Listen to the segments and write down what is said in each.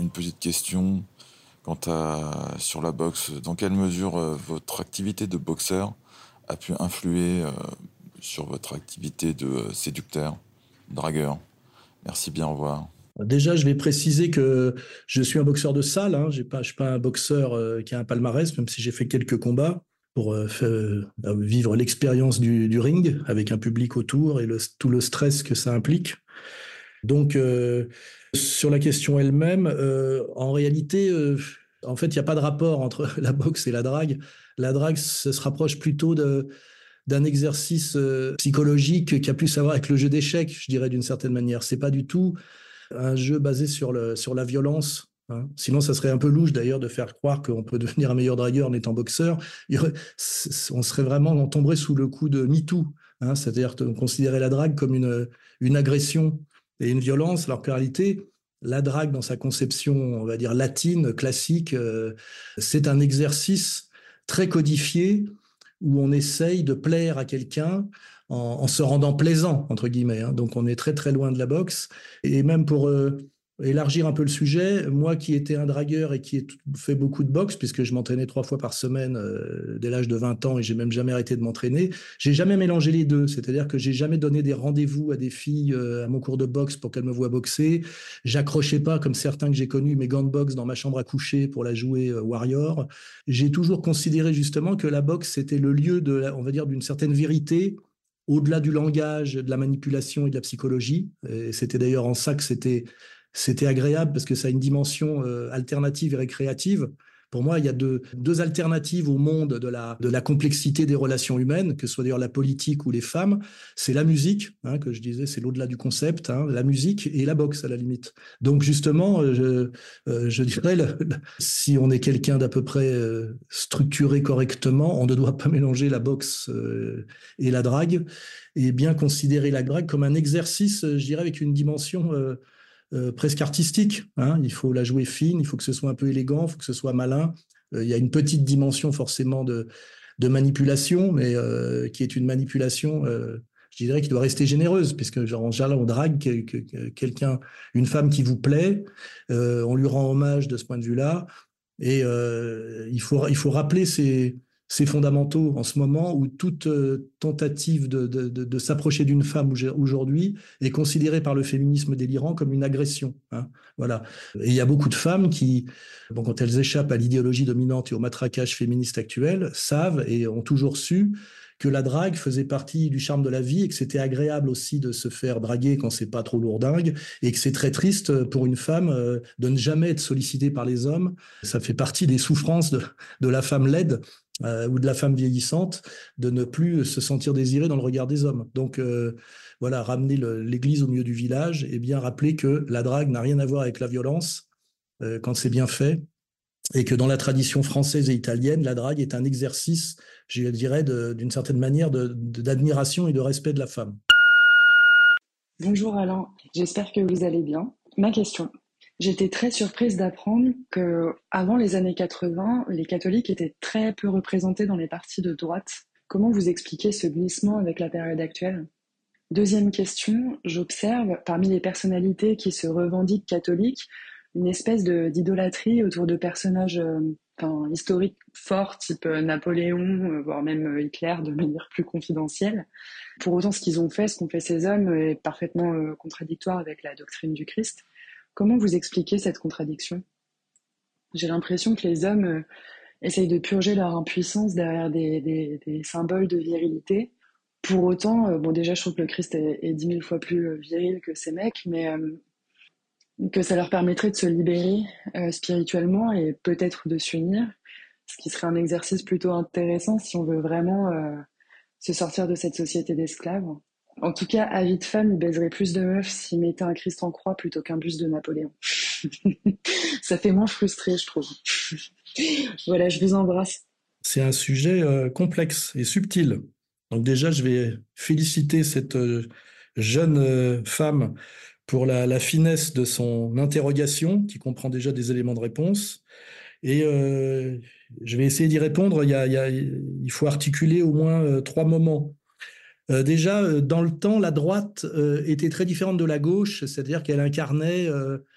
une petite question quant à sur la boxe. Dans quelle mesure euh, votre activité de boxeur a pu influer euh, sur votre activité de euh, séducteur, dragueur? Merci bien, au revoir. Déjà, je vais préciser que je suis un boxeur de salle. Hein. Je ne suis pas un boxeur qui a un palmarès, même si j'ai fait quelques combats pour vivre l'expérience du, ring avec un public autour et tout le stress que ça implique. Donc, sur la question elle-même, euh, en réalité, euh, en fait, il n'y a pas de rapport entre la boxe et la drague. La drague, ça se rapproche plutôt d'un exercice euh, psychologique qui a plus à voir avec le jeu d'échecs, je dirais d'une certaine manière. C'est pas du tout un jeu basé sur, la violence. Hein. Sinon, ça serait un peu louche d'ailleurs de faire croire qu'on peut devenir un meilleur dragueur en étant boxeur. on serait vraiment, on tomberait sous le coup de MeToo. Hein, C'est-à-dire considérer la drague comme une agression et une violence, alors qu'en réalité, la drague dans sa conception, on va dire latine, classique, euh, c'est un exercice très codifié où on essaye de plaire à quelqu'un en, se rendant plaisant, entre guillemets. Hein. Donc on est très très loin de la boxe. Et même pour euh, élargir un peu le sujet, moi qui étais un dragueur et qui ai fait beaucoup de boxe, puisque je m'entraînais trois fois par semaine euh, dès l'âge de 20 ans et j'ai même jamais arrêté de m'entraîner, j'ai jamais mélangé les deux. C'est-à-dire que j'ai jamais donné des rendez-vous à des filles euh, à mon cours de boxe pour qu'elles me voient boxer. J'accrochais pas, comme certains que j'ai connus, mes gants de boxe dans ma chambre à coucher pour la jouer euh, Warrior. J'ai toujours considéré justement que la boxe, c'était le lieu de, on va dire, d'une certaine vérité au-delà du langage, de la manipulation et de la psychologie. C'était d'ailleurs en ça que c'était c'était agréable parce que ça a une dimension euh, alternative et récréative. Pour moi, il y a deux, deux alternatives au monde de la, de la complexité des relations humaines, que ce soit d'ailleurs la politique ou les femmes. C'est la musique, hein, que je disais, c'est l'au-delà du concept, hein, la musique et la boxe à la limite. Donc justement, euh, je, euh, je dirais, si on est quelqu'un d'à peu près structuré correctement, on ne doit pas mélanger la boxe et la drague, et bien considérer la drague comme un exercice, je dirais, avec une dimension presque artistique. Hein. Il faut la jouer fine, il faut que ce soit un peu élégant, il faut que ce soit malin. Euh, il y a une petite dimension forcément de, de manipulation, mais euh, qui est une manipulation, je dirais, qui doit rester généreuse, puisque genre, en général, on drague quelqu'un, une femme qui vous plaît, on lui rend hommage de ce point de vue-là, et il, faut, il faut rappeler ces c'est fondamentaux en ce moment où toute euh, tentative de, s'approcher d'une femme aujourd'hui est considérée par le féminisme délirant comme une agression. Hein. voilà. Et il y a beaucoup de femmes qui, bon, quand elles échappent à l'idéologie dominante et au matraquage féministe actuel, savent et ont toujours su que la drague faisait partie du charme de la vie et que c'était agréable aussi de se faire draguer quand c'est pas trop lourdingue et que c'est très triste pour une femme euh, de ne jamais être sollicitée par les hommes. Ça fait partie des souffrances de, de la femme laide euh, ou de la femme vieillissante de ne plus se sentir désirée dans le regard des hommes. Donc euh, voilà, ramener l'église au milieu du village et bien rappeler que la drague n'a rien à voir avec la violence quand c'est bien fait et que dans la tradition française et italienne, la drague est un exercice, je dirais, d'une certaine manière, d'admiration et de respect de la femme. Bonjour Alain, j'espère que vous allez bien. Ma question. J'étais très surprise d'apprendre que avant les années 80, les catholiques étaient très peu représentés dans les partis de droite. Comment vous expliquez ce glissement avec la période actuelle? Deuxième question, j'observe parmi les personnalités qui se revendiquent catholiques une espèce d'idolâtrie autour de personnages euh, historiques forts, type euh, Napoléon, euh, voire même Hitler, de manière plus confidentielle. Pour autant, ce qu'ils ont fait, ce qu'ont fait ces hommes, est parfaitement contradictoire avec la doctrine du Christ. Comment vous expliquez cette contradiction? J'ai l'impression que les hommes essayent de purger leur impuissance derrière des, symboles de virilité. Pour autant, bon déjà je trouve que le Christ est dix mille fois plus viril que ces mecs, mais que ça leur permettrait de se libérer euh, spirituellement et peut-être de s'unir, ce qui serait un exercice plutôt intéressant si on veut vraiment euh, se sortir de cette société d'esclaves. En tout cas, avis de femme, il baiserait plus de meufs s'il mettait un Christ en croix plutôt qu'un buste de Napoléon. ça fait moins frustré, je trouve. voilà, je vous embrasse. C'est un sujet complexe et subtil. Donc déjà, je vais féliciter cette jeune femme pour la, finesse de son interrogation, qui comprend déjà des éléments de réponse. Et euh, je vais essayer d'y répondre. Il, faut articuler au moins euh, trois moments. Euh, déjà, dans le temps, la droite était très différente de la gauche, c'est-à-dire qu'elle incarnait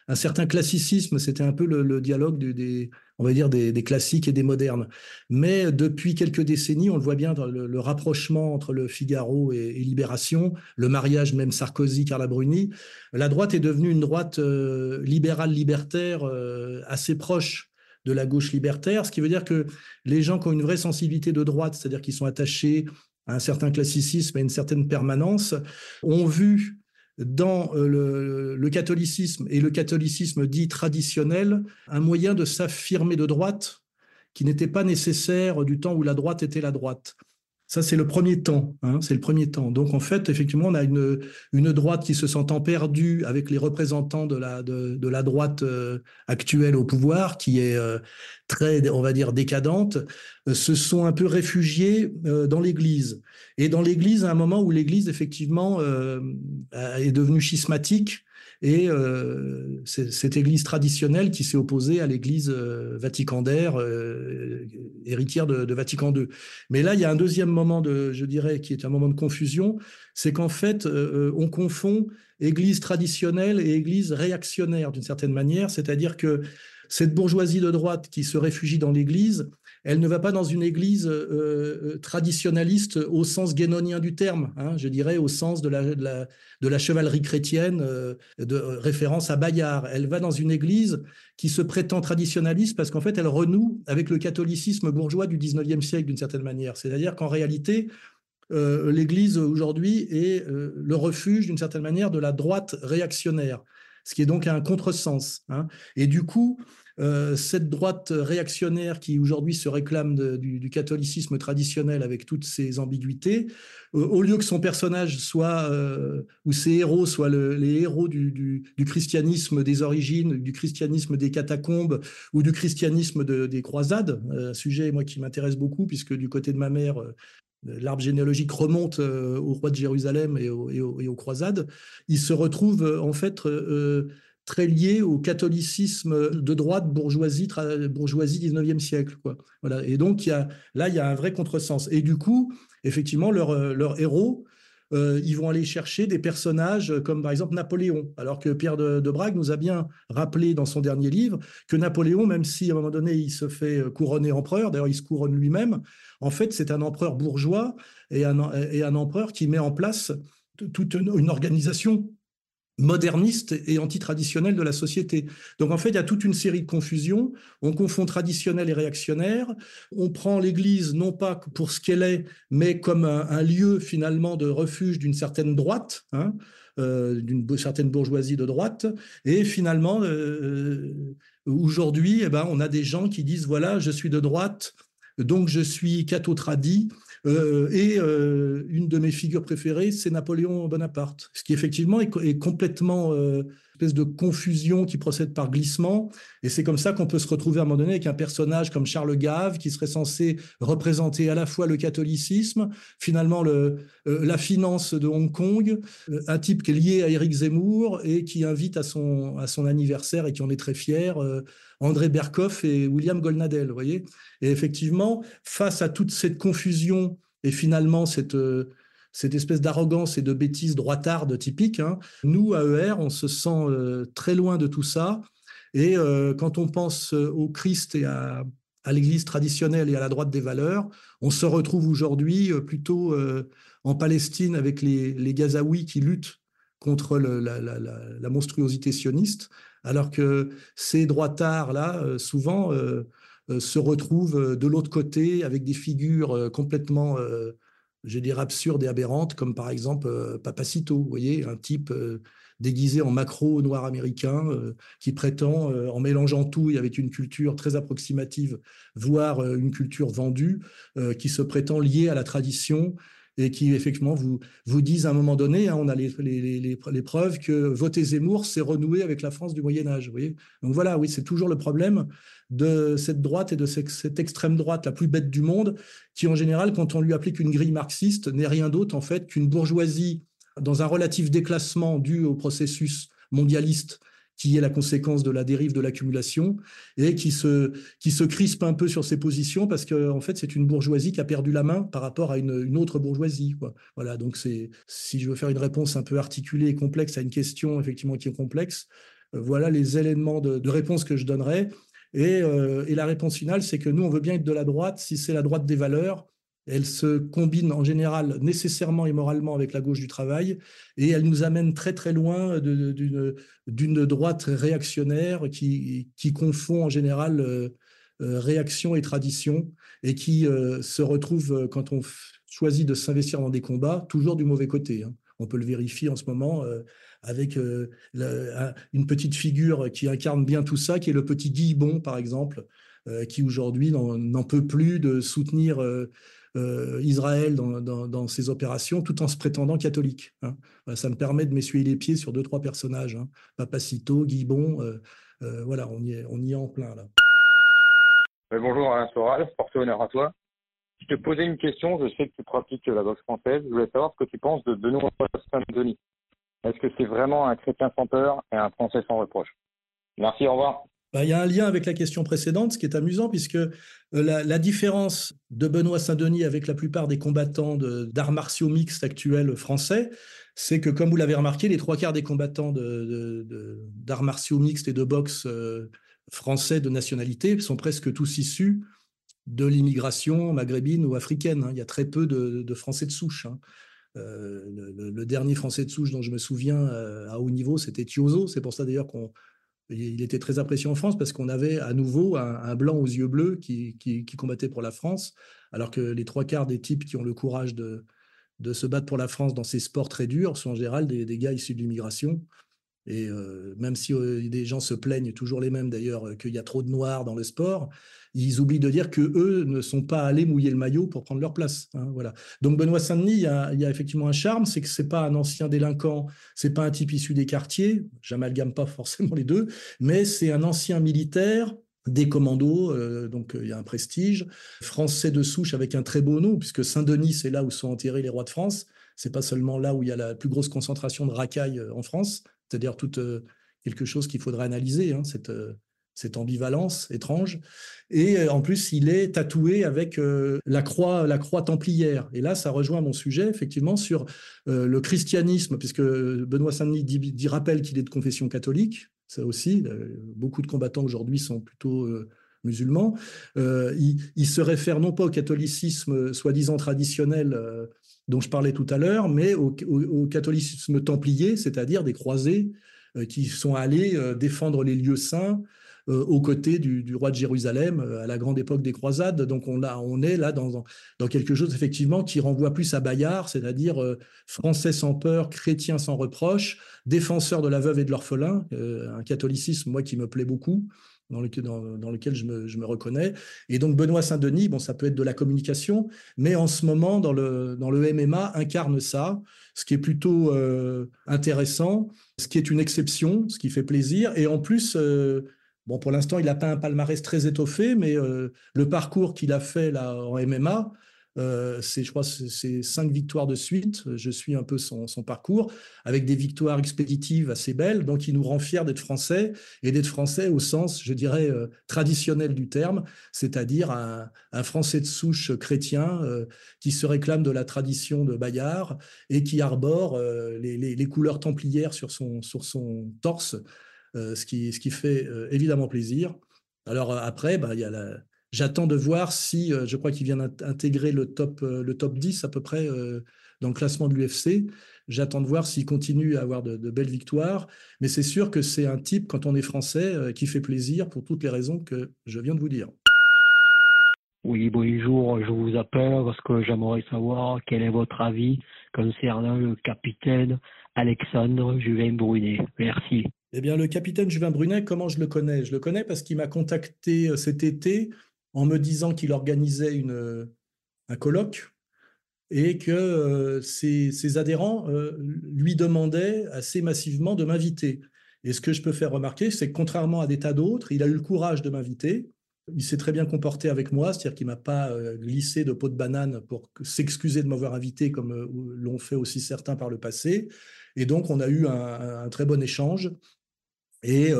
un certain classicisme. C'était un peu le, dialogue des, on va dire, des, classiques et des modernes. Mais depuis quelques décennies, on le voit bien dans le, rapprochement entre le Figaro et, Libération, le mariage même Sarkozy-Carla Bruni, la droite est devenue une droite libérale libertaire assez proche de la gauche libertaire, ce qui veut dire que les gens qui ont une vraie sensibilité de droite, c'est-à-dire qui sont attachés un certain classicisme, à une certaine permanence, ont vu dans euh, le, catholicisme et le catholicisme dit traditionnel un moyen de s'affirmer de droite qui n'était pas nécessaire du temps où la droite était la droite. Ça, c'est le premier temps. Hein, c'est le premier temps. Donc, en fait, effectivement, on a une, une droite qui se sentant perdue avec les représentants de la, de, la droite euh, actuelle au pouvoir, qui est euh, très, on va dire, décadente, euh, se sont un peu réfugiés dans l'Église. Et dans l'Église, à un moment où l'Église, effectivement, est devenue schismatique, et euh, cette église traditionnelle qui s'est opposée à l'église euh, vaticandaire, euh, héritière de, Vatican II. Mais là, il y a un deuxième moment, de, je dirais, qui est un moment de confusion, c'est qu'en fait, on confond église traditionnelle et église réactionnaire d'une certaine manière, c'est-à-dire que cette bourgeoisie de droite qui se réfugie dans l'église, elle ne va pas dans une église euh, euh, traditionnaliste au sens guénonien du terme, hein, je dirais au sens de la, chevalerie chrétienne, euh, de référence à Bayard. Elle va dans une église qui se prétend traditionnaliste parce qu'en fait, elle renoue avec le catholicisme bourgeois du 19e siècle d'une certaine manière. C'est-à-dire qu'en réalité, l'Église aujourd'hui est le refuge d'une certaine manière de la droite réactionnaire, ce qui est donc un contresens. Hein. Et du coup, euh, cette droite réactionnaire qui aujourd'hui se réclame du, catholicisme traditionnel avec toutes ses ambiguïtés, euh, au lieu que son personnage soit, euh, ou ses héros soient les héros du, christianisme des origines, du christianisme des catacombes ou du christianisme des croisades, sujet moi qui m'intéresse beaucoup puisque du côté de ma mère, l'arbre généalogique remonte au roi de Jérusalem et, aux croisades, il se retrouve en fait très lié au catholicisme de droite bourgeoisie bourgeoisie 19e siècle quoi. Voilà. Et donc y a là il y a un vrai contresens. Et du coup effectivement leurs héros euh, ils vont aller chercher des personnages comme par exemple Napoléon, alors que Pierre de, Brague nous a bien rappelé dans son dernier livre que Napoléon, même si à un moment donné il se fait couronner empereur, d'ailleurs il se couronne lui-même, en fait c'est un empereur bourgeois et un, et un empereur qui met en place toute une organisation moderniste et antitraditionnel de la société. Donc en fait, il y a toute une série de confusions. On confond traditionnel et réactionnaire. On prend l'Église non pas pour ce qu'elle est, mais comme un, lieu finalement de refuge d'une certaine droite, hein, euh, d'une certaine bourgeoisie de droite. Et finalement, euh, euh, aujourd'hui, eh ben, on a des gens qui disent voilà, je suis de droite, donc je suis catho-tradi, euh, et euh, une de mes figures préférées, c'est Napoléon Bonaparte, ce qui effectivement est, complètement euh, espèce de confusion qui procède par glissement. Et c'est comme ça qu'on peut se retrouver à un moment donné avec un personnage comme Charles Gave, qui serait censé représenter à la fois le catholicisme, finalement le, la finance de Hong Kong, un type qui est lié à Éric Zemmour et qui invite à son, anniversaire et qui en est très fier. André Berkoff et William Golnadel, voyez. Et effectivement, face à toute cette confusion et finalement cette, euh, cette espèce d'arrogance et de bêtise droitarde typique, hein, nous, à ER, on se sent euh, très loin de tout ça. Et euh, quand on pense au Christ et à, l'Église traditionnelle et à la droite des valeurs, on se retrouve aujourd'hui plutôt en Palestine avec les, les Gazaouis qui luttent contre la, monstruosité sioniste, alors que ces droitards-là, euh, souvent, euh, euh, se retrouvent de l'autre côté avec des figures complètement, je dirais, absurdes et aberrantes, comme par exemple Papacito, vous voyez, un type déguisé en macro noir américain qui prétend, en mélangeant tout et avec une culture très approximative, voire une culture vendue, qui se prétend liée à la tradition et qui effectivement vous, vous disent à un moment donné, hein, on a les, les, les, preuves que voter Zemmour, c'est renouer avec la France du Moyen Âge. Vous voyez Donc voilà, oui, c'est toujours le problème de cette droite et de cette extrême droite la plus bête du monde, qui en général, quand on lui applique une grille marxiste, n'est rien d'autre en fait qu'une bourgeoisie dans un relatif déclassement dû au processus mondialiste qui est la conséquence de la dérive de l'accumulation et qui se, qui se crispe un peu sur ses positions parce que en fait c'est une bourgeoisie qui a perdu la main par rapport à une, autre bourgeoisie. Quoi. Voilà, donc c'est si je veux faire une réponse un peu articulée et complexe à une question effectivement qui est complexe, euh, voilà les éléments de, de, réponse que je donnerais. Et, euh, et la réponse finale, c'est que nous, on veut bien être de la droite si c'est la droite des valeurs elle se combine en général nécessairement et moralement avec la gauche du travail et elle nous amène très très loin d'une droite réactionnaire qui, qui, confond en général euh, euh, réaction et tradition et qui euh, se retrouve quand on choisit de s'investir dans des combats toujours du mauvais côté. Hein. On peut le vérifier en ce moment avec une petite figure qui incarne bien tout ça, qui est le petit Guillebon par exemple, qui aujourd'hui n'en peut plus de soutenir euh, Israël dans, ses opérations tout en se prétendant catholique. Hein. ça me permet de m'essuyer les pieds sur deux, trois personnages. Hein. Papacito, Guibon, euh, euh, voilà, on y, est, on y est en plein là. bonjour Alain Soral, porte honneur à toi. Je te posais une question, je sais que tu pratiques la boxe française, je voulais savoir ce que tu penses de Benoît Saint-Denis. Est-ce que c'est vraiment un chrétien sans peur et un français sans reproche? Merci, au revoir. Bah, il y a un lien avec la question précédente, ce qui est amusant, puisque euh, la, différence de Benoît Saint-Denis avec la plupart des combattants d'arts martiaux mixtes actuels français, c'est que, comme vous l'avez remarqué, les trois quarts des combattants d'arts martiaux mixtes et de boxe euh, français de nationalité sont presque tous issus de l'immigration maghrébine ou africaine. Hein. Il y a très peu de, Français de souche. Hein. Euh, le, dernier Français de souche dont je me souviens à haut niveau, c'était Tiozo. C'est pour ça d'ailleurs qu'on il était très apprécié en France parce qu'on avait à nouveau un, blanc aux yeux bleus qui, combattait pour la France, alors que les trois quarts des types qui ont le courage de, se battre pour la France dans ces sports très durs sont en général des, gars issus de l'immigration. Et euh, même si euh, des gens se plaignent, toujours les mêmes d'ailleurs, euh, qu'il y a trop de noirs dans le sport, ils oublient de dire que eux ne sont pas allés mouiller le maillot pour prendre leur place. Hein, voilà. Donc Benoît Saint-Denis, il, y a effectivement un charme, c'est que c'est pas un ancien délinquant, c'est pas un type issu des quartiers, j'amalgame pas forcément les deux, mais c'est un ancien militaire des commandos, donc il y a un prestige, français de souche avec un très beau nom, puisque Saint-Denis, c'est là où sont enterrés les rois de France. C'est pas seulement là où il y a la plus grosse concentration de racailles en France, c'est-à-dire tout euh, quelque chose qu'il faudrait analyser, hein, cette, euh, cette ambivalence étrange. Et euh, en plus, il est tatoué avec la croix, la croix templière. Et là, ça rejoint mon sujet, effectivement, sur le christianisme, puisque Benoît Saint-Denis dit, rappelle qu'il est de confession catholique. Ça aussi, beaucoup de combattants aujourd'hui sont plutôt musulmans. il, se réfère non pas au catholicisme soi-disant traditionnel dont je parlais tout à l'heure, mais au, catholicisme templier, c'est-à-dire des croisés euh, qui sont allés euh, défendre les lieux saints euh, aux côtés du, roi de Jérusalem à la grande époque des croisades. Donc on, est là dans, dans, quelque chose effectivement qui renvoie plus à Bayard, c'est-à-dire français sans peur, chrétien sans reproche, défenseur de la veuve et de l'orphelin, un catholicisme moi qui me plaît beaucoup dans, lequel je me, reconnais. Et donc Benoît Saint-Denis, bon, ça peut être de la communication, mais en ce moment, dans le, MMA, incarne ça, ce qui est plutôt euh, intéressant, ce qui est une exception, ce qui fait plaisir. Et en plus, euh, bon, pour l'instant, il n'a pas un palmarès très étoffé, mais euh, le parcours qu'il a fait là en MMA, euh, c'est, je crois, cinq victoires de suite. Je suis un peu son, parcours avec des victoires expéditives assez belles. Donc, il nous rend fiers d'être français et d'être français au sens, je dirais, euh, traditionnel du terme, c'est-à-dire un, français de souche chrétien euh, qui se réclame de la tradition de Bayard et qui arbore les, couleurs templières sur son, sur son torse, ce, qui, ce qui fait évidemment plaisir. Alors après, bah, il y a la, J'attends de voir si, euh, je crois qu'il vient d'intégrer le top, euh, le top 10 à peu près euh, dans le classement de l'UFC. J'attends de voir s'il continue à avoir de, belles victoires. Mais c'est sûr que c'est un type, quand on est français, qui fait plaisir pour toutes les raisons que je viens de vous dire. Oui, bonjour, je vous appelle parce que j'aimerais savoir quel est votre avis concernant le capitaine Alexandre Juvin Brunet. Merci. Eh bien, le capitaine Juvin Brunet, comment je le connais? Je le connais parce qu'il m'a contacté cet été en me disant qu'il organisait un colloque et que ses, adhérents lui demandaient assez massivement de m'inviter. Et ce que je peux faire remarquer, c'est que contrairement à des tas d'autres, il a eu le courage de m'inviter. Il s'est très bien comporté avec moi, c'est-à-dire qu'il m'a pas glissé de peau de banane pour s'excuser de m'avoir invité comme l'ont fait aussi certains par le passé. Et donc, on a eu un, très bon échange. Et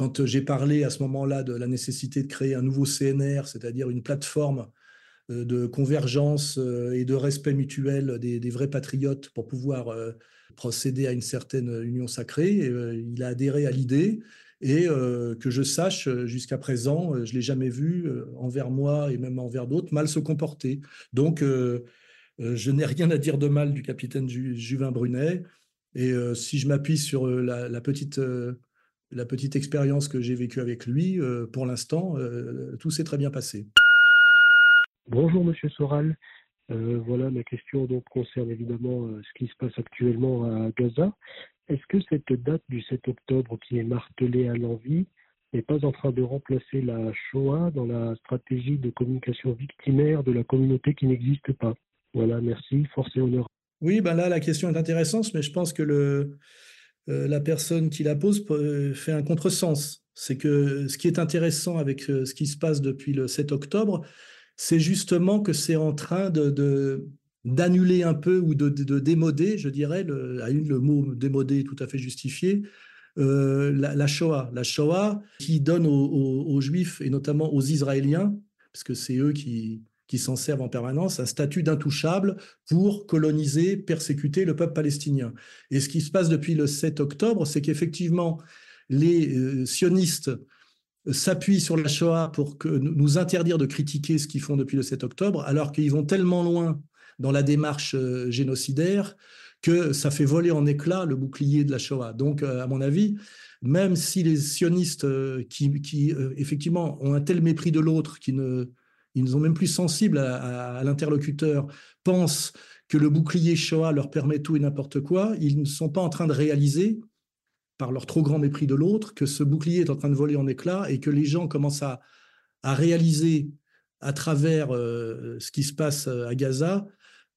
quand j'ai parlé à ce moment-là de la nécessité de créer un nouveau CNR, c'est-à-dire une plateforme euh, de convergence euh, et de respect mutuel des, vrais patriotes pour pouvoir euh, procéder à une certaine union sacrée. il a adhéré à l'idée et que je sache, jusqu'à présent, je ne l'ai jamais vu envers moi et même envers d'autres mal se comporter. Donc, je n'ai rien à dire de mal du capitaine Juvin Brunet. Et si je m'appuie sur la, petite, la petite expérience que j'ai vécue avec lui, pour l'instant, tout s'est très bien passé. Bonjour Monsieur Soral. Euh, voilà, ma question donc concerne évidemment euh, ce qui se passe actuellement à Gaza. Est-ce que cette date du 7 octobre qui est martelée à l'envie n'est pas en train de remplacer la Shoah dans la stratégie de communication victimaire de la communauté qui n'existe pas? Voilà, merci, force et honneur. Oui, ben là la question est intéressante, mais je pense que le, euh, la personne qui la pose fait un contresens. C'est que ce qui est intéressant avec ce qui se passe depuis le 7 octobre, c'est justement que c'est en train de, d'annuler un peu ou de, démoder, je dirais, le, le mot démoder est tout à fait justifié, euh, la, Shoah. La Shoah qui donne aux, Juifs et notamment aux Israéliens, parce que c'est eux qui, qui s'en servent en permanence, un statut d'intouchable pour coloniser, persécuter le peuple palestinien. Et ce qui se passe depuis le 7 octobre, c'est qu'effectivement, les euh, sionistes s'appuient sur la Shoah pour que, nous interdire de critiquer ce qu'ils font depuis le 7 octobre, alors qu'ils vont tellement loin dans la démarche euh, génocidaire que ça fait voler en éclats le bouclier de la Shoah. Donc, euh, à mon avis, même si les sionistes euh, qui, effectivement ont un tel mépris de l'autre qu'ils ne ils sont même plus sensibles à l'interlocuteur, pensent que le bouclier Shoah leur permet tout et n'importe quoi, ils ne sont pas en train de réaliser par leur trop grand mépris de l'autre, que ce bouclier est en train de voler en éclats et que les gens commencent à, réaliser à travers euh, ce qui se passe euh, à Gaza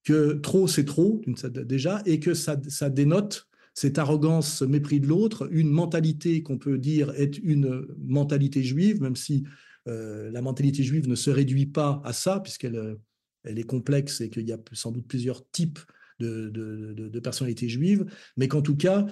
que trop c'est trop déjà et que ça, dénote cette arrogance, ce mépris de l'autre, une mentalité qu'on peut dire est une mentalité juive, même si la mentalité juive ne se réduit pas à ça, puisqu'elle elle est complexe et qu'il y a sans doute plusieurs types de, personnalités juives, mais qu'en tout cas,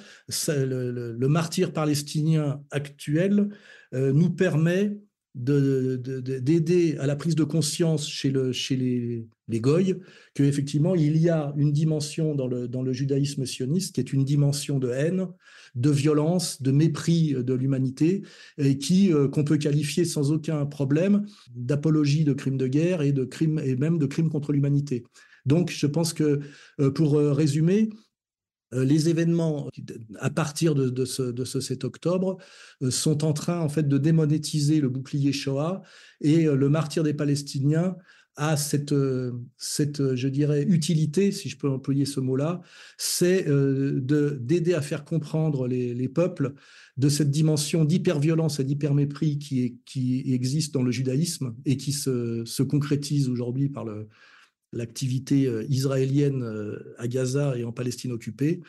le, martyr palestinien actuel euh, nous permet d'aider à la prise de conscience chez, le, chez les, les goy qu'effectivement, il y a une dimension dans le, dans le judaïsme sioniste qui est une dimension de haine, de violence, de mépris de l'humanité, et qui euh, qu'on peut qualifier sans aucun problème d'apologie de crimes de guerre et de crimes et même de crimes contre l'humanité. Donc, je pense que, euh, pour euh, résumer, euh, les événements à partir de, ce, 7 octobre sont en train en fait de démonétiser le bouclier Shoah et le martyr des Palestiniens a cette, cette, je dirais, utilité, si je peux employer ce mot-là, c'est d'aider à faire comprendre les, peuples de cette dimension d'hyperviolence et d'hypermépris qui, qui existe dans le judaïsme et qui se, se concrétise aujourd'hui par le, l'activité euh, israélienne euh, à Gaza et en Palestine occupée,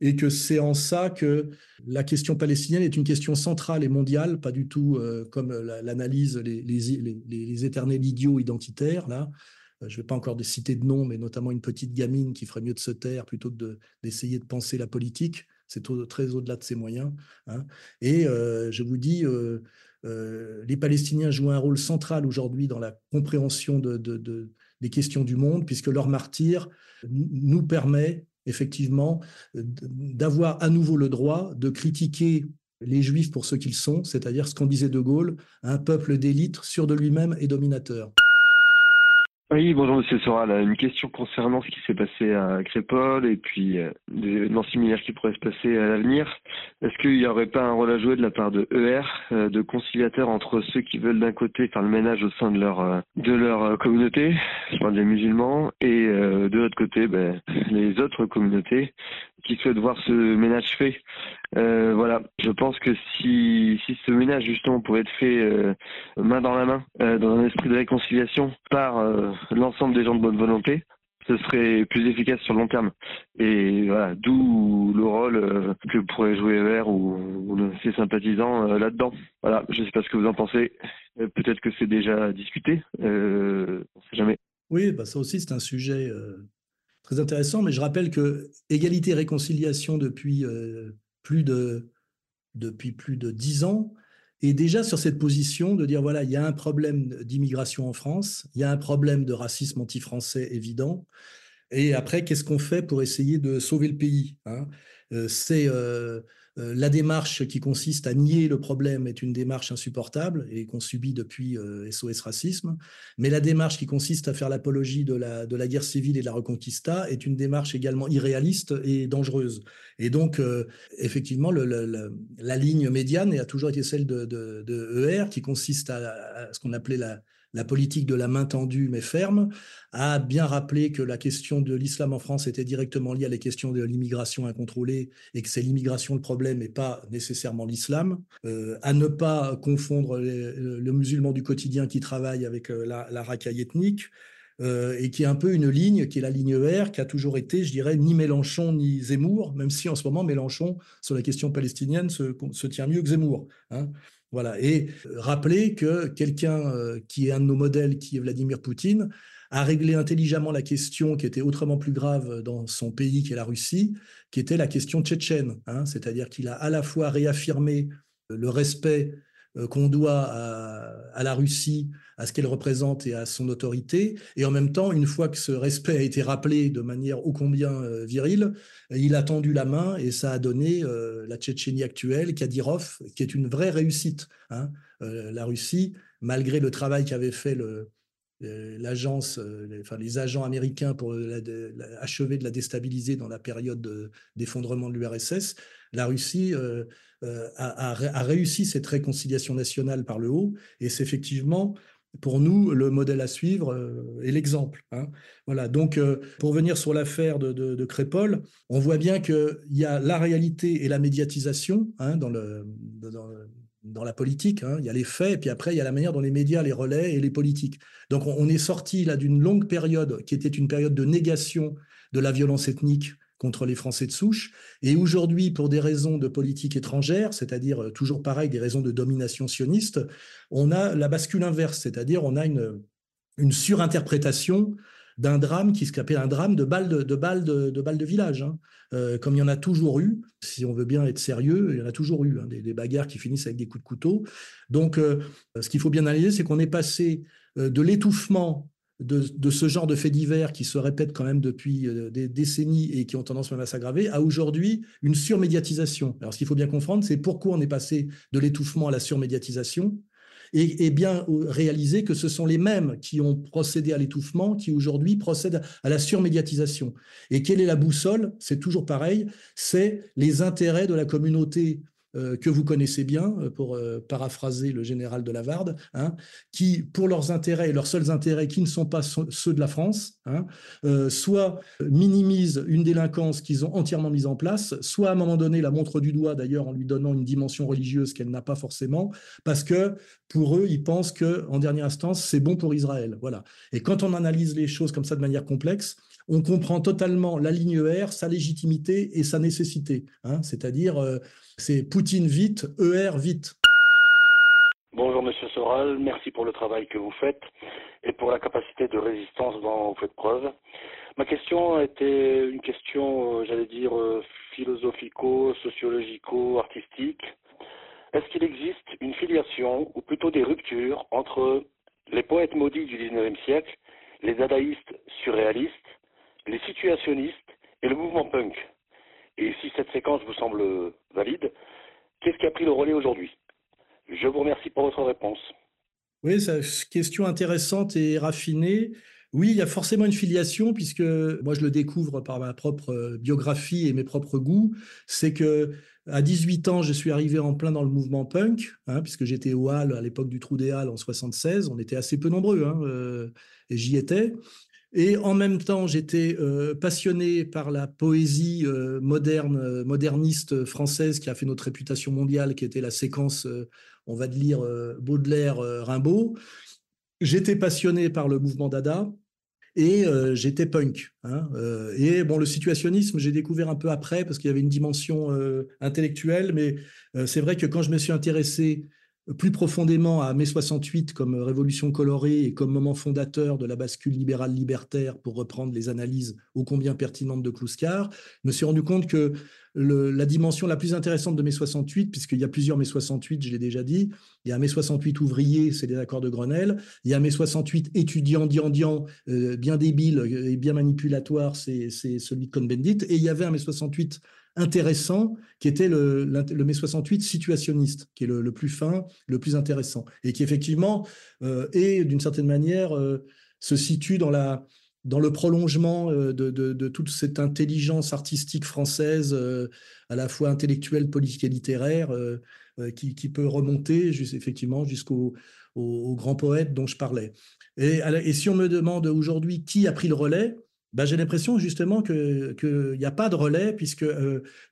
et que c'est en ça que la question palestinienne est une question centrale et mondiale, pas du tout euh, comme l'analyse les, les, éternels idiots identitaires. Là, je ne vais pas encore citer de nom, mais notamment une petite gamine qui ferait mieux de se taire plutôt que d'essayer de, penser la politique. C'est très au-delà de ses moyens. Hein. Et je vous dis, les Palestiniens jouent un rôle central aujourd'hui dans la compréhension de, des questions du monde, puisque leur martyr nous permet effectivement d'avoir à nouveau le droit de critiquer les juifs pour ce qu'ils sont, c'est-à-dire ce qu'en disait De Gaulle, un peuple d'élite sûr de lui-même et dominateur. Oui, bonjour Monsieur Soral. Une question concernant ce qui s'est passé à Crépole et puis euh, des événements similaires qui pourraient se passer à l'avenir. Est-ce qu'il n'y aurait pas un rôle à jouer de la part de ER, euh, de conciliateur entre ceux qui veulent d'un côté faire le ménage au sein de leur euh, de leur communauté, je parle des musulmans, et de l'autre côté, ben, les autres communautés qui souhaitent voir ce ménage fait. Euh, voilà, je pense que si, si ce ménage justement pouvait être fait euh, main dans la main, euh, dans un esprit de réconciliation par l'ensemble des gens de bonne volonté, ce serait plus efficace sur le long terme. Et voilà, d'où le rôle euh, que pourrait jouer ER ou, ses sympathisants euh, là-dedans. Voilà, je ne sais pas ce que vous en pensez. Euh, peut-être que c'est déjà discuté, on ne sait jamais. Oui, bah ça aussi c'est un sujet très intéressant, mais je rappelle que égalité réconciliation depuis plus de depuis plus de dix ans et déjà sur cette position de dire, voilà, il y a un problème d'immigration en France, il y a un problème de racisme anti-français évident, et après, qu'est-ce qu'on fait pour essayer de sauver le pays hein? Euh, C'est euh, la démarche qui consiste à nier le problème est une démarche insupportable et qu'on subit depuis SOS Racisme. Mais la démarche qui consiste à faire l'apologie de la, de la guerre civile et de la reconquista est une démarche également irréaliste et dangereuse. Et donc, effectivement, le, la ligne médiane a toujours été celle de ER qui consiste à, à ce qu'on appelait la, la politique de la main tendue mais ferme, a bien rappelé que la question de l'islam en France était directement liée à la question de l'immigration incontrôlée et que c'est l'immigration le problème et pas nécessairement l'islam, euh, à ne pas confondre le musulman du quotidien qui travaille avec euh, la, racaille ethnique, euh, et qui est un peu une ligne, qui est la ligne vert, qui a toujours été, je dirais, ni Mélenchon ni Zemmour, même si en ce moment Mélenchon, sur la question palestinienne, se, se tient mieux que Zemmour. Hein. Voilà. Et euh, rappeler que quelqu'un euh, qui est un de nos modèles, qui est Vladimir Poutine, a réglé intelligemment la question qui était autrement plus grave dans son pays, qui est la Russie, qui était la question tchétchène. Hein. C'est-à-dire qu'il a à la fois réaffirmé le respect qu'on doit à, la Russie, à ce qu'elle représente et à son autorité. Et en même temps, une fois que ce respect a été rappelé de manière ô combien euh, virile, il a tendu la main et ça a donné euh, la Tchétchénie actuelle, Kadyrov, qui est une vraie réussite. Hein. la Russie, malgré le travail qu'avait fait l'agence, enfin les agents américains pour achever de la déstabiliser dans la période d'effondrement de, l'URSS, la Russie euh, a, réussi cette réconciliation nationale par le haut, et c'est effectivement pour nous le modèle à suivre euh, et l'exemple. Hein. Voilà. Donc, euh, pour venir sur l'affaire de, Crépol, on voit bien qu'il y a la réalité et la médiatisation hein, dans, la politique. Hein. Il y a les faits, et puis après, il y a la manière dont les médias les relaient et les politiques. Donc, on, on est sorti là d'une longue période qui était une période de négation de la violence ethnique contre les Français de souche. Et aujourd'hui, pour des raisons de politique étrangère, c'est-à-dire euh, toujours pareil, des raisons de domination sioniste, on a la bascule inverse, c'est-à-dire on a une, surinterprétation d'un drame qui s'appelle un drame de balles de, de, de, de, de village, hein. euh, comme il y en a toujours eu. Si on veut bien être sérieux, il y en a toujours eu hein, des, des, bagarres qui finissent avec des coups de couteau. Donc, euh, ce qu'il faut bien analyser, c'est qu'on est passé de l'étouffement de, ce genre de faits divers qui se répètent quand même depuis euh, des décennies et qui ont tendance même à s'aggraver, à aujourd'hui une surmédiatisation. Alors ce qu'il faut bien comprendre, c'est pourquoi on est passé de l'étouffement à la surmédiatisation, et, et, bien réaliser que ce sont les mêmes qui ont procédé à l'étouffement qui aujourd'hui procèdent à la surmédiatisation. Et quelle est la boussole? C'est toujours pareil, c'est les intérêts de la communauté euh, que vous connaissez bien, euh, pour euh, paraphraser le général de Lavarde, hein, qui, pour leurs intérêts leurs seuls intérêts qui ne sont pas ceux de la France, hein, soit minimisent une délinquance qu'ils ont entièrement mise en place, soit à un moment donné la montre du doigt d'ailleurs en lui donnant une dimension religieuse qu'elle n'a pas forcément, parce que pour eux, ils pensent que en dernière instance, c'est bon pour Israël. Voilà. Et quand on analyse les choses comme ça de manière complexe, on comprend totalement la ligne ER, sa légitimité et sa nécessité. Hein, C'est-à-dire, euh, c'est Poutine vite, ER vite. Bonjour Monsieur Soral, merci pour le travail que vous faites et pour la capacité de résistance dont vous faites preuve. Ma question était une question, euh, j'allais dire, euh, philosophico, sociologico, artistique. Est-ce qu'il existe une filiation, ou plutôt des ruptures, entre les poètes maudits du XIXe siècle, les dadaïstes surréalistes, les situationnistes et le mouvement punk. Et si cette séquence vous semble valide, qu'est-ce qui a pris le relais aujourd'hui? Je vous remercie pour votre réponse. Oui, c'est une question intéressante et raffinée. Oui, il y a forcément une filiation, puisque moi je le découvre par ma propre biographie et mes propres goûts. C'est que à 18 ans, je suis arrivé en plein dans le mouvement punk, hein, puisque j'étais au Hall à l'époque du Trou des Halles en 76. On était assez peu nombreux, hein, euh, et j'y étais. Et en même temps, j'étais euh, passionné par la poésie euh, moderne, euh, moderniste française qui a fait notre réputation mondiale, qui était la séquence, on va dire, Baudelaire, Rimbaud. J'étais passionné par le mouvement Dada. et j'étais punk. Hein, et bon, le situationnisme, j'ai découvert un peu après parce qu'il y avait une dimension intellectuelle, mais c'est vrai que quand je me suis intéressé plus profondément à mai 68 comme révolution colorée et comme moment fondateur de la bascule libérale libertaire, pour reprendre les analyses ô combien pertinentes de Kluskar, je me suis rendu compte que la dimension la plus intéressante de mai 68, puisqu'il y a plusieurs mai 68, je l'ai déjà dit, il y a mai 68 ouvrier, c'est les accords de Grenelle, il y a mai 68 étudiant, dian, euh, bien débile et bien manipulatoire, c'est celui de Cohn-Bendit, et il y avait un mai 68 intéressant, qui était le, le mai 68 situationniste, qui est le, plus fin, le plus intéressant, et qui effectivement euh, est d'une certaine manière euh, se situe dans la dans le prolongement euh, de, toute cette intelligence artistique française, à la fois intellectuelle, politique et littéraire, euh, qui, peut remonter juste, effectivement jusqu'au au, grand poète dont je parlais. Et si on me demande aujourd'hui qui a pris le relais, ben, j'ai l'impression justement qu'il n'y a pas de relais, puisque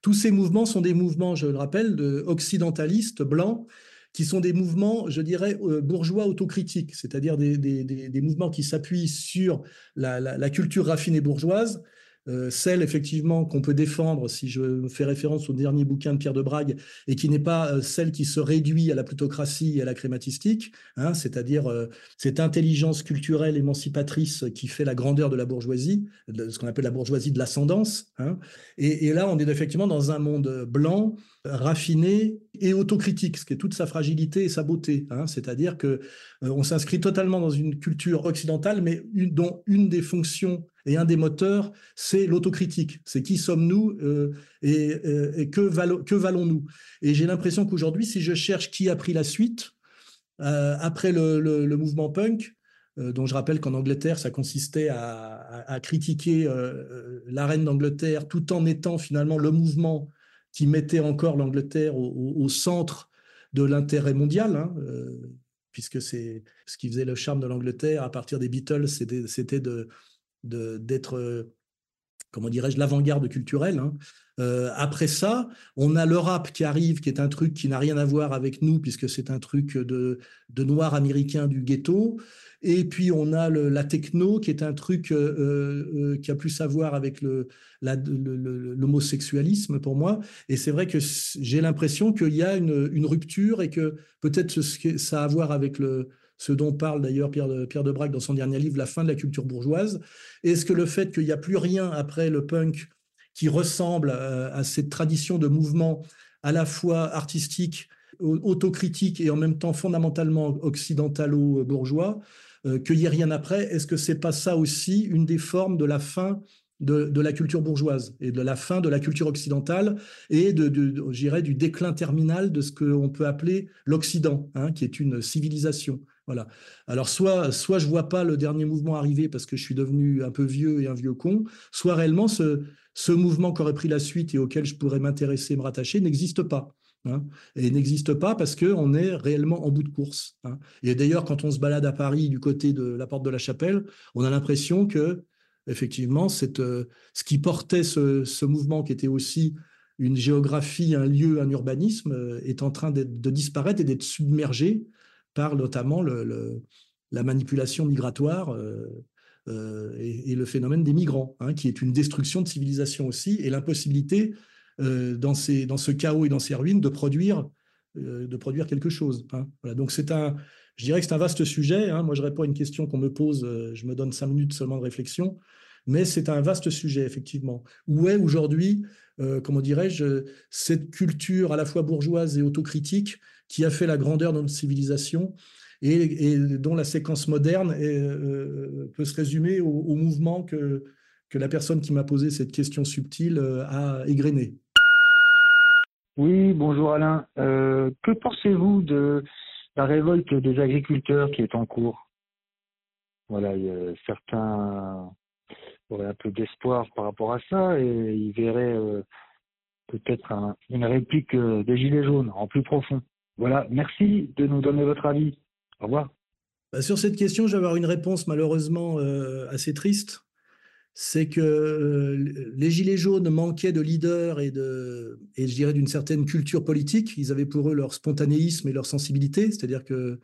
tous ces mouvements sont des mouvements, je le rappelle, de occidentalistes blancs qui sont des mouvements, je dirais, euh, bourgeois autocritiques, c'est-à-dire des, des, des, mouvements qui s'appuient sur la, culture raffinée bourgeoise, euh, celle effectivement qu'on peut défendre, si je fais référence au dernier bouquin de Pierre de Brague, et qui n'est pas euh, celle qui se réduit à la plutocratie et à la crématistique, hein, c'est-à-dire euh, cette intelligence culturelle émancipatrice qui fait la grandeur de la bourgeoisie, de ce qu'on appelle la bourgeoisie de l'ascendance. Hein. Et, là, on est effectivement dans un monde blanc, raffiné et autocritique, ce qui est toute sa fragilité et sa beauté. Hein. C'est-à-dire que on s'inscrit totalement dans une culture occidentale, mais dont une des fonctions et un des moteurs, c'est l'autocritique. C'est qui sommes-nous euh, et, euh, et, que, valons-nous? Et j'ai l'impression qu'aujourd'hui, si je cherche qui a pris la suite, euh, après le, mouvement punk, dont je rappelle qu'en Angleterre, ça consistait à, critiquer la reine d'Angleterre tout en étant finalement le mouvement qui mettait encore l'Angleterre au, au, centre de l'intérêt mondial. Hein, puisque c'est ce qui faisait le charme de l'Angleterre à partir des Beatles, c'était de, d'être, euh, comment dirais-je, l'avant-garde culturelle. Hein. Euh, après ça, on a le rap qui arrive, qui est un truc qui n'a rien à voir avec nous, puisque c'est un truc de, de noir américain du ghetto. Et puis on a le, la techno, qui est un truc euh, qui a plus à voir avec le, l'homosexualisme pour moi. Et c'est vrai que j'ai l'impression qu'il y a une, une, rupture et que peut-être ça a à voir avec le, ce dont parle d'ailleurs Pierre de, dans son dernier livre, La fin de la culture bourgeoise. Est-ce que le fait qu'il n'y a plus rien après le punk qui ressemble à, cette tradition de mouvement à la fois artistique, autocritique et en même temps fondamentalement occidentalo-bourgeois, euh, qu'il n'y ait rien après, est-ce que c'est pas ça aussi une des formes de la fin de, la culture bourgeoise et de la fin de la culture occidentale et de du déclin terminal de ce qu'on peut appeler l'Occident, hein, qui est une civilisation? Voilà. Alors soit soit je vois pas le dernier mouvement arriver parce que je suis devenu un peu vieux et un vieux con, soit réellement ce mouvement qui aurait pris la suite et auquel je pourrais m'intéresser, me rattacher, n'existe pas. Hein, et n'existe pas parce qu'on est réellement en bout de course. Hein. Et d'ailleurs, quand on se balade à Paris du côté de la porte de la Chapelle, on a l'impression que, effectivement, ce qui portait ce, ce, mouvement, qui était aussi une géographie, un lieu, un urbanisme, euh, est en train de disparaître et d'être submergé par notamment la manipulation migratoire euh, euh, et, le phénomène des migrants, hein, qui est une destruction de civilisation aussi, et l'impossibilité euh, dans ce chaos et dans ces ruines de produire, de produire quelque chose. Hein. Voilà, donc c'est un, je dirais que c'est un vaste sujet. Hein. Moi, je réponds à une question qu'on me pose, je me donne cinq minutes seulement de réflexion, mais c'est un vaste sujet, effectivement. Où est aujourd'hui, comment dirais-je, cette culture à la fois bourgeoise et autocritique qui a fait la grandeur de notre civilisation et, dont la séquence moderne euh, peut se résumer au, mouvement que, la personne qui m'a posé cette question subtile euh, a égrené. Oui, bonjour Alain. Euh, que pensez-vous de la révolte des agriculteurs qui est en cours? Voilà, certains un peu d'espoir par rapport à ça et ils verraient peut-être une réplique des Gilets jaunes en plus profond. Voilà, merci de nous donner votre avis. Au revoir. Bah, sur cette question, je vais avoir une réponse malheureusement euh, assez triste. C'est que euh, les Gilets jaunes manquaient de leaders et, de, et je dirais d'une certaine culture politique. Ils avaient pour eux leur spontanéisme et leur sensibilité, c'est-à-dire que Euh,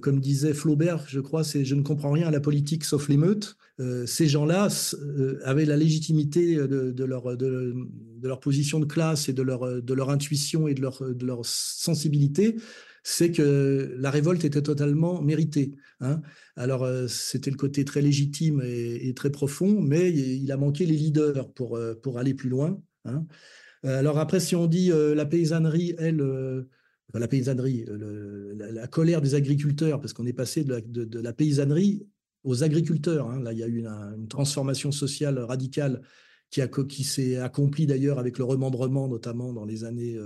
comme disait Flaubert, je crois, c'est je ne comprends rien à la politique sauf l'émeute. Euh, ces gens-là euh, avaient la légitimité de, leur, position de classe et de leur, intuition et de leur, sensibilité. C'est que la révolte était totalement méritée. Hein. Alors, c'était le côté très légitime et, très profond, mais il a manqué les leaders pour, pour aller plus loin. Hein. Alors après, si on dit la paysannerie, elle, la paysannerie, euh, la, colère des agriculteurs, parce qu'on est passé de la, paysannerie aux agriculteurs. Hein. Là, il y a eu une, transformation sociale radicale qui, s'est accomplie d'ailleurs avec le remembrement, notamment dans les années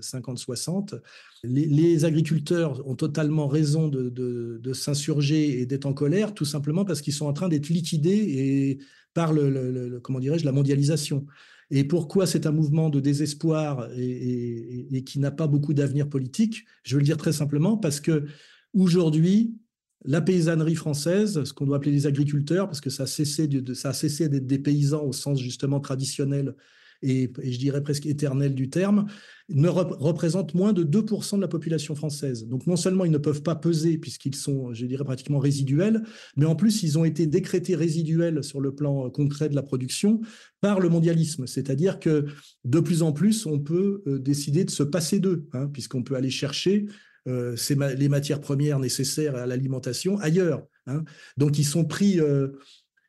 50-60. Euh, les, agriculteurs ont totalement raison de, s'insurger et d'être en colère, tout simplement parce qu'ils sont en train d'être liquidés et par le comment la mondialisation. Et pourquoi c'est un mouvement de désespoir et, qui n'a pas beaucoup d'avenir politique Je veux le dire très simplement parce que aujourd'hui, la paysannerie française, ce qu'on doit appeler les agriculteurs, parce que ça a cessé, de, ça a cessé d'être des paysans au sens justement traditionnel et, je dirais presque éternel du terme, ne représentent moins de 2% de la population française. Donc non seulement ils ne peuvent pas peser puisqu'ils sont, je dirais, pratiquement résiduels, mais en plus ils ont été décrétés résiduels sur le plan euh, concret de la production par le mondialisme. C'est-à-dire que de plus en plus, on peut euh, décider de se passer d'eux, hein, puisqu'on peut aller chercher euh, les matières premières nécessaires à l'alimentation ailleurs. Hein. Donc ils sont pris,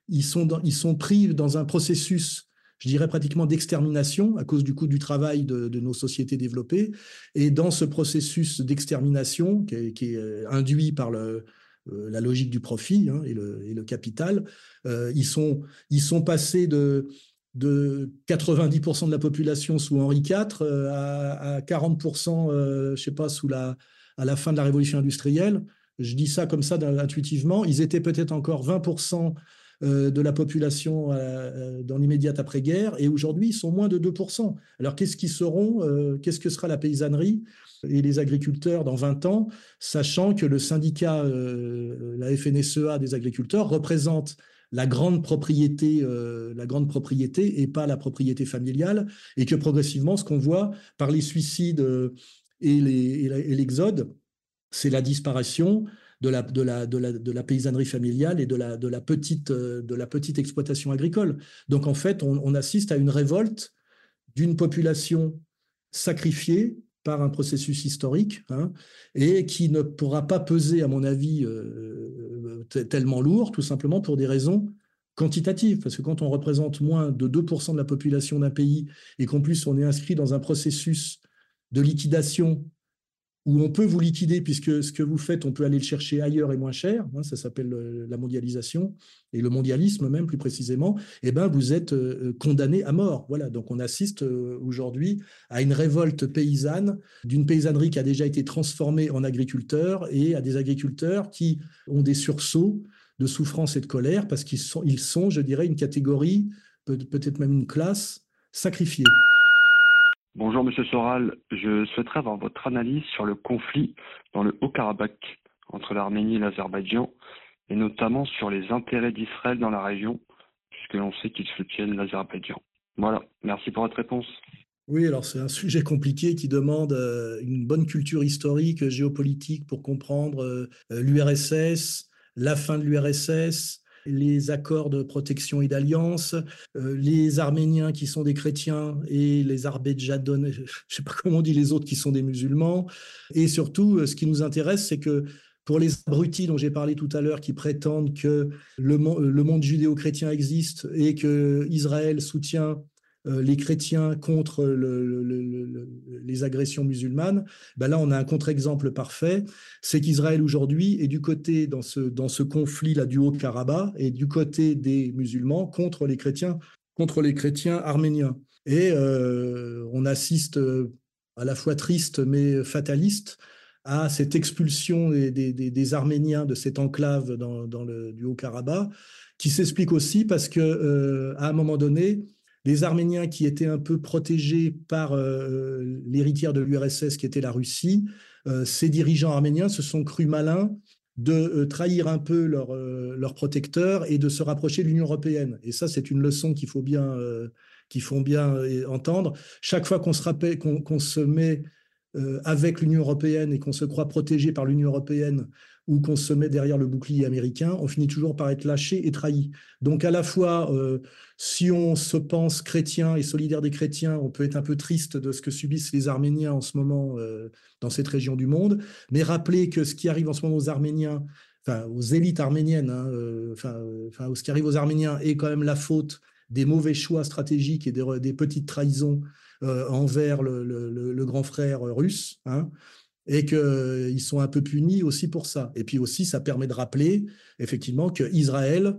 ils sont ils sont pris dans un processus je dirais pratiquement d'extermination à cause du coût du travail de, nos sociétés développées. Et dans ce processus d'extermination qui, est euh, induit par euh, la logique du profit hein, et, le, capital, euh, ils, sont, passés de, de 90% de la population sous Henri IV à, 40%, je sais pas, sous la, à la fin de la révolution industrielle. Je dis ça comme ça intuitivement. Ils étaient peut-être encore 20% euh, de la population euh, euh, dans l'immédiate après-guerre, et aujourd'hui, ils sont moins de 2%. Alors, qu'est-ce qu'ils seront Qu'est-ce que sera la paysannerie et les agriculteurs dans 20 ans, sachant que le syndicat, la FNSEA des agriculteurs, représente la grande propriété, la grande propriété et pas la propriété familiale, et que progressivement, ce qu'on voit par les suicides et l'exode, c'est la disparition de la, de la, de la, de la paysannerie familiale et de la, de, la petite, euh, de la petite exploitation agricole. Donc en fait, on, assiste à une révolte d'une population sacrifiée par un processus historique hein, et qui ne pourra pas peser, à mon avis, euh, tellement lourd, tout simplement pour des raisons quantitatives. Parce que quand on représente moins de 2% de la population d'un pays et qu'en plus on est inscrit dans un processus de liquidation où on peut vous liquider puisque ce que vous faites, on peut aller le chercher ailleurs et moins cher. Hein, ça s'appelle euh, la mondialisation et le mondialisme même plus précisément. Eh ben vous êtes euh, euh, condamné à mort. Voilà. Donc on assiste aujourd'hui à une révolte paysanne d'une paysannerie qui a déjà été transformée en agriculteurs et à des agriculteurs qui ont des sursauts de souffrance et de colère parce qu'ils sont, sont, je dirais, une catégorie, peut-être même une classe sacrifiée. Bonjour Monsieur Soral, je souhaiterais avoir votre analyse sur le conflit dans le Haut-Karabakh entre l'Arménie et l'Azerbaïdjan, et notamment sur les intérêts d'Israël dans la région, puisque l'on sait qu'ils soutiennent l'Azerbaïdjan. Voilà, merci pour votre réponse. Oui, alors c'est un sujet compliqué qui demande euh, une bonne culture historique, géopolitique pour comprendre euh, l'URSS, la fin de l'URSS, les accords de protection et d'alliance, euh, les Arméniens qui sont des chrétiens et les Arbedjadon, je ne sais pas comment on dit les autres qui sont des musulmans. Et surtout, euh, ce qui nous intéresse, c'est que pour les abrutis dont j'ai parlé tout à l'heure, qui prétendent que le, le monde judéo-chrétien existe et que Israël soutient euh, les chrétiens contre les agressions musulmanes, ben là on a un contre-exemple parfait, c'est qu'Israël aujourd'hui est du côté dans ce, dans ce conflit-là du Haut-Karabakh et du côté des musulmans contre les chrétiens, contre les chrétiens arméniens. Et euh, on assiste euh, à la fois triste mais fataliste à cette expulsion des, Arméniens de cette enclave dans, le, du Haut-Karabakh, qui s'explique aussi parce que à un moment donné, les Arméniens qui étaient un peu protégés par euh, l'héritière de l'URSS qui était la Russie, euh, ces dirigeants arméniens se sont crus malins de euh, trahir un peu leur, leur protecteur et de se rapprocher de l'Union européenne. Et ça, c'est une leçon qu'il faut bien, qu'il faut bien entendre. Chaque fois qu'on se, rappelle, qu'on, se met avec l'Union européenne et qu'on se croit protégé par l'Union européenne, ou qu'on se met derrière le bouclier américain, on finit toujours par être lâché et trahi. Donc à la fois, euh, si on se pense chrétien et solidaire des chrétiens, on peut être un peu triste de ce que subissent les Arméniens en ce moment euh, dans cette région du monde, mais rappeler que ce qui arrive en ce moment aux Arméniens, enfin aux élites arméniennes, hein, euh, enfin, ce qui arrive aux Arméniens est quand même la faute des mauvais choix stratégiques et des, petites trahisons envers le, grand frère russe. Hein et qu'ils sont un peu punis aussi pour ça. Et puis aussi, ça permet de rappeler effectivement que Israël,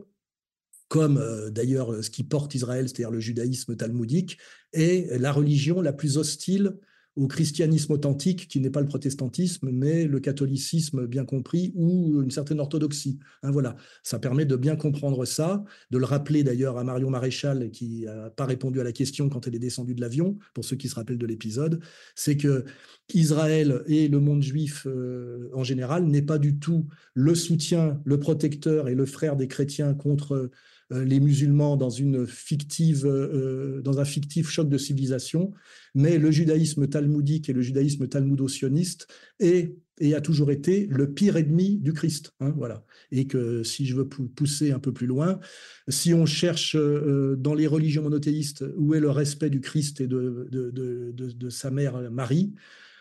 comme euh, d'ailleurs ce qui porte Israël, c'est-à-dire le judaïsme talmudique, est la religion la plus hostile au christianisme authentique, qui n'est pas le protestantisme, mais le catholicisme bien compris ou une certaine orthodoxie. Hein, voilà, ça permet de bien comprendre ça, de le rappeler d'ailleurs à Marion Maréchal, qui n'a pas répondu à la question quand elle est descendue de l'avion, pour ceux qui se rappellent de l'épisode, c'est que Israël et le monde juif euh, en général n'est pas du tout le soutien, le protecteur et le frère des chrétiens contre les musulmans dans, une fictive, euh, dans un fictif choc de civilisation, mais le judaïsme talmudique et le judaïsme talmudo-sioniste est et a toujours été le pire ennemi du Christ. Hein, voilà. Et que si je veux pousser un peu plus loin, si on cherche euh, dans les religions monothéistes où est le respect du Christ et de sa mère Marie,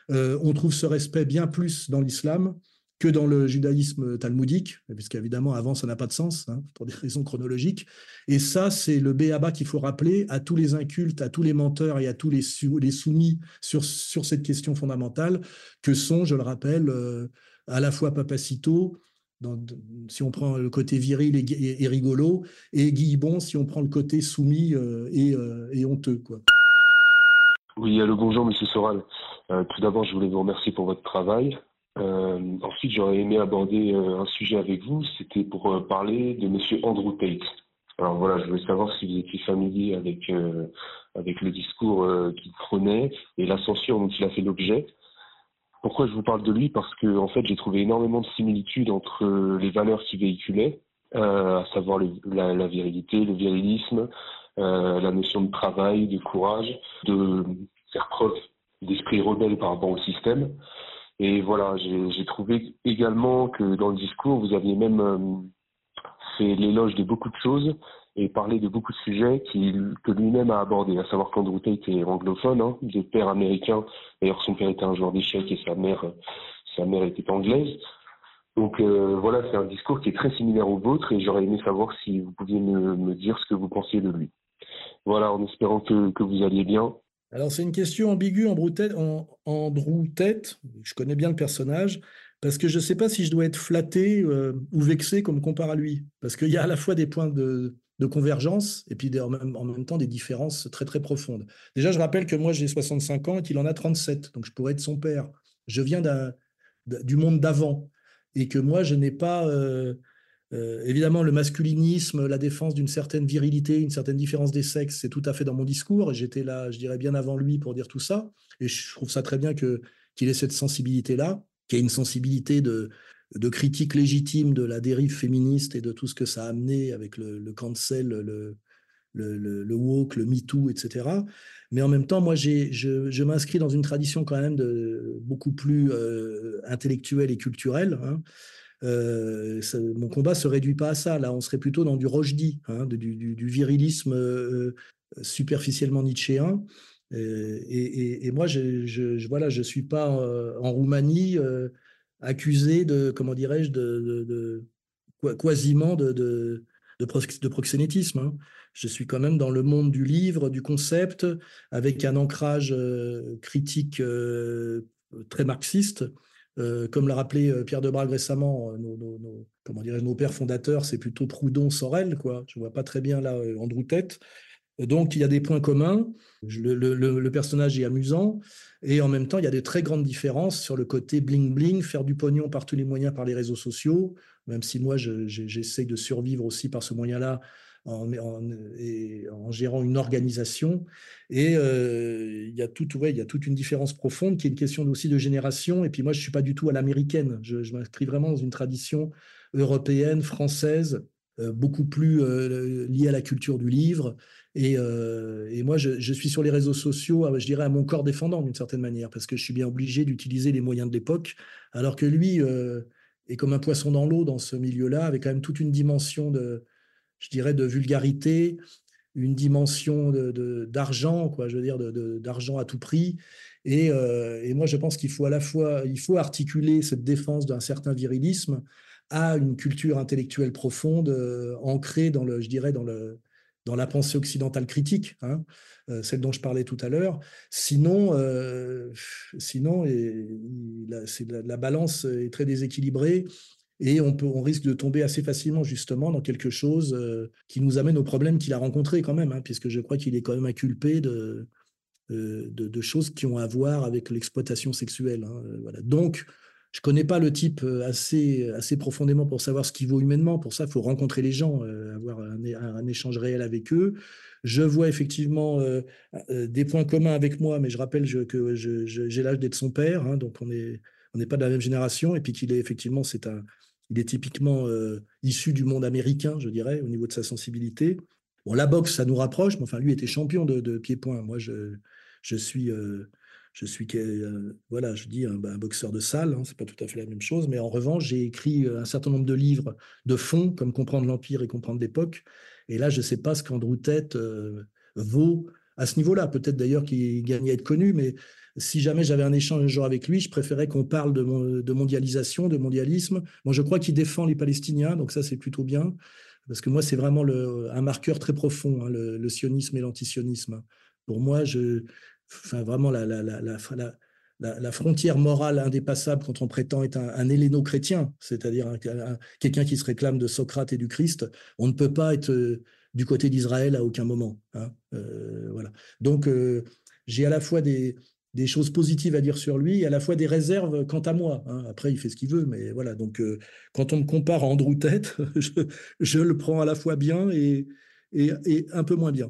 on trouve ce respect bien plus dans l'islam que dans le judaïsme talmudique, puisqu'évidemment, avant, ça n'a pas de sens, hein, pour des raisons chronologiques. Et ça, c'est le béaba qu'il faut rappeler à tous les incultes, à tous les menteurs et à tous les, soumis sur, sur cette question fondamentale, que sont, je le rappelle, euh, à la fois Papacito, dans, si on prend le côté viril et, rigolo, et Guy Bon, si on prend le côté soumis euh, et, euh, et, honteux. Quoi. Oui, allô, bonjour, monsieur Soral. tout d'abord, je voulais vous remercier pour votre travail. Euh, ensuite, j'aurais aimé aborder euh, un sujet avec vous, c'était pour euh, parler de Monsieur Andrew Tate. Alors voilà, je voulais savoir si vous étiez familier avec avec le discours qu'il prenait et la censure dont il a fait l'objet. Pourquoi je vous parle de lui? Parce que en fait, j'ai trouvé énormément de similitudes entre les valeurs qu'il véhiculait, à savoir la, la, virilité, le virilisme, la notion de travail, de courage, de faire preuve d'esprit rebelle par rapport au système. Et voilà, j'ai trouvé également que dans le discours, vous aviez même euh, fait l'éloge de beaucoup de choses et parlé de beaucoup de sujets que lui-même a abordés, à savoir qu'Andrew Tate est anglophone, hein, de père américain. D'ailleurs, son père était un joueur d'échecs et sa mère, sa mère était anglaise. Donc euh, voilà, c'est un discours qui est très similaire au vôtre et j'aurais aimé savoir si vous pouviez me, me, dire ce que vous pensiez de lui. Voilà, en espérant que, que vous alliez bien. Alors, c'est une question ambiguë en Andrew Tate. Je connais bien le personnage parce que je ne sais pas si je dois être flatté euh, ou vexé comme compare à lui. Parce qu'il y a à la fois des points de, convergence et puis en, même, temps des différences très très profondes. Déjà, je rappelle que moi j'ai 65 ans et qu'il en a 37, donc je pourrais être son père. Je viens du monde d'avant et que moi je n'ai pas euh, euh, évidemment, le masculinisme, la défense d'une certaine virilité, une certaine différence des sexes, c'est tout à fait dans mon discours. Et j'étais là, je dirais, bien avant lui pour dire tout ça. Et je trouve ça très bien qu'il ait cette sensibilité-là, qu'il ait une sensibilité de, critique légitime de la dérive féministe et de tout ce que ça a amené avec le, le cancel, le, le, le, woke, le MeToo, etc. Mais en même temps, moi, je, m'inscris dans une tradition quand même beaucoup plus euh, intellectuelle et culturelle. Hein. Euh, mon combat se réduit pas à ça. Là, on serait plutôt dans du Rochdi, hein, du, virilisme euh, superficiellement nietzschéen. Euh, et, moi, je, je, voilà, je suis pas en Roumanie accusé de, comment dirais-je, quasiment de, proxénétisme. Hein. Je suis quand même dans le monde du livre, du concept, avec un ancrage critique très marxiste. Euh, comme l'a rappelé euh, Pierre Debrague récemment, euh, nos, comment nos pères fondateurs, c'est plutôt Proudhon, Sorel, quoi. Je vois pas très bien là Andrew Tête. Donc il y a des points communs. Le, personnage est amusant et en même temps il y a des très grandes différences sur le côté bling bling, faire du pognon par tous les moyens par les réseaux sociaux. Même si moi j'essaye de survivre aussi par ce moyen-là en, gérant une organisation. Et euh, il, y a toute une différence profonde qui est une question aussi de génération. Et puis moi, je suis pas du tout à l'américaine. Je, m'inscris vraiment dans une tradition européenne, française, euh, beaucoup plus euh, liée à la culture du livre. Et, et moi, je, je, suis sur les réseaux sociaux, je dirais, à mon corps défendant d'une certaine manière, parce que je suis bien obligé d'utiliser les moyens de l'époque, alors que lui est comme un poisson dans l'eau dans ce milieu-là, avec quand même toute une dimension de, je dirais, de vulgarité, une dimension d'argent, de, quoi, je veux dire, d'argent à tout prix. Et, euh, et, moi, je pense qu'il faut à la fois, il faut articuler cette défense d'un certain virilisme à une culture intellectuelle profonde, euh, ancrée dans le, je dirais, dans le, dans la pensée occidentale critique, hein, euh, celle dont je parlais tout à l'heure. Sinon, sinon et, la, la, balance est très déséquilibrée et on, peut, on risque de tomber assez facilement justement dans quelque chose euh, qui nous amène aux problèmes qu'il a rencontrés quand même, hein, puisque je crois qu'il est quand même inculpé de, de, choses qui ont à voir avec l'exploitation sexuelle. Hein, voilà. Donc, je connais pas le type euh, assez, assez profondément pour savoir ce qu'il vaut humainement. Pour ça, il faut rencontrer les gens, euh, avoir un, échange réel avec eux. Je vois effectivement euh, des points communs avec moi, mais je rappelle que j'ai l'âge d'être son père, hein, donc on n'est on pas de la même génération, et puis qu'il est effectivement, c'est un, il est typiquement issu du monde américain, je dirais, au niveau de sa sensibilité. Bon, la boxe, ça nous rapproche, mais enfin, lui était champion de, de pied-point. Moi, je, suis je suis euh, voilà, je dis un, boxeur de salle, hein, c'est pas tout à fait la même chose, mais en revanche, j'ai écrit euh, un certain nombre de livres de fond, comme comprendre l'empire et comprendre l'époque. Et là, je sais pas ce qu'Andrew euh, vaut à ce niveau-là. Peut-être d'ailleurs qu'il gagne à être connu, mais si jamais j'avais un échange un jour avec lui, je préférais qu'on parle de, mondialisation, de mondialisme. Moi, je crois qu'il défend les Palestiniens, donc ça, c'est plutôt bien. Parce que moi, c'est vraiment un marqueur très profond, hein, le, sionisme et l'antisionisme. Pour moi, vraiment la, frontière morale indépassable quand on prétend être un, un héléno-chrétien, c'est-à-dire quelqu'un qui se réclame de Socrate et du Christ, on ne peut pas être euh, du côté d'Israël à aucun moment. Hein, euh, voilà. Donc euh, j'ai à la fois des, choses positives à dire sur lui et à la fois des réserves quant à moi. Hein. Après, il fait ce qu'il veut, mais voilà. Donc quand on me compare à Andrew Tate, je, le prends à la fois bien et un peu moins bien.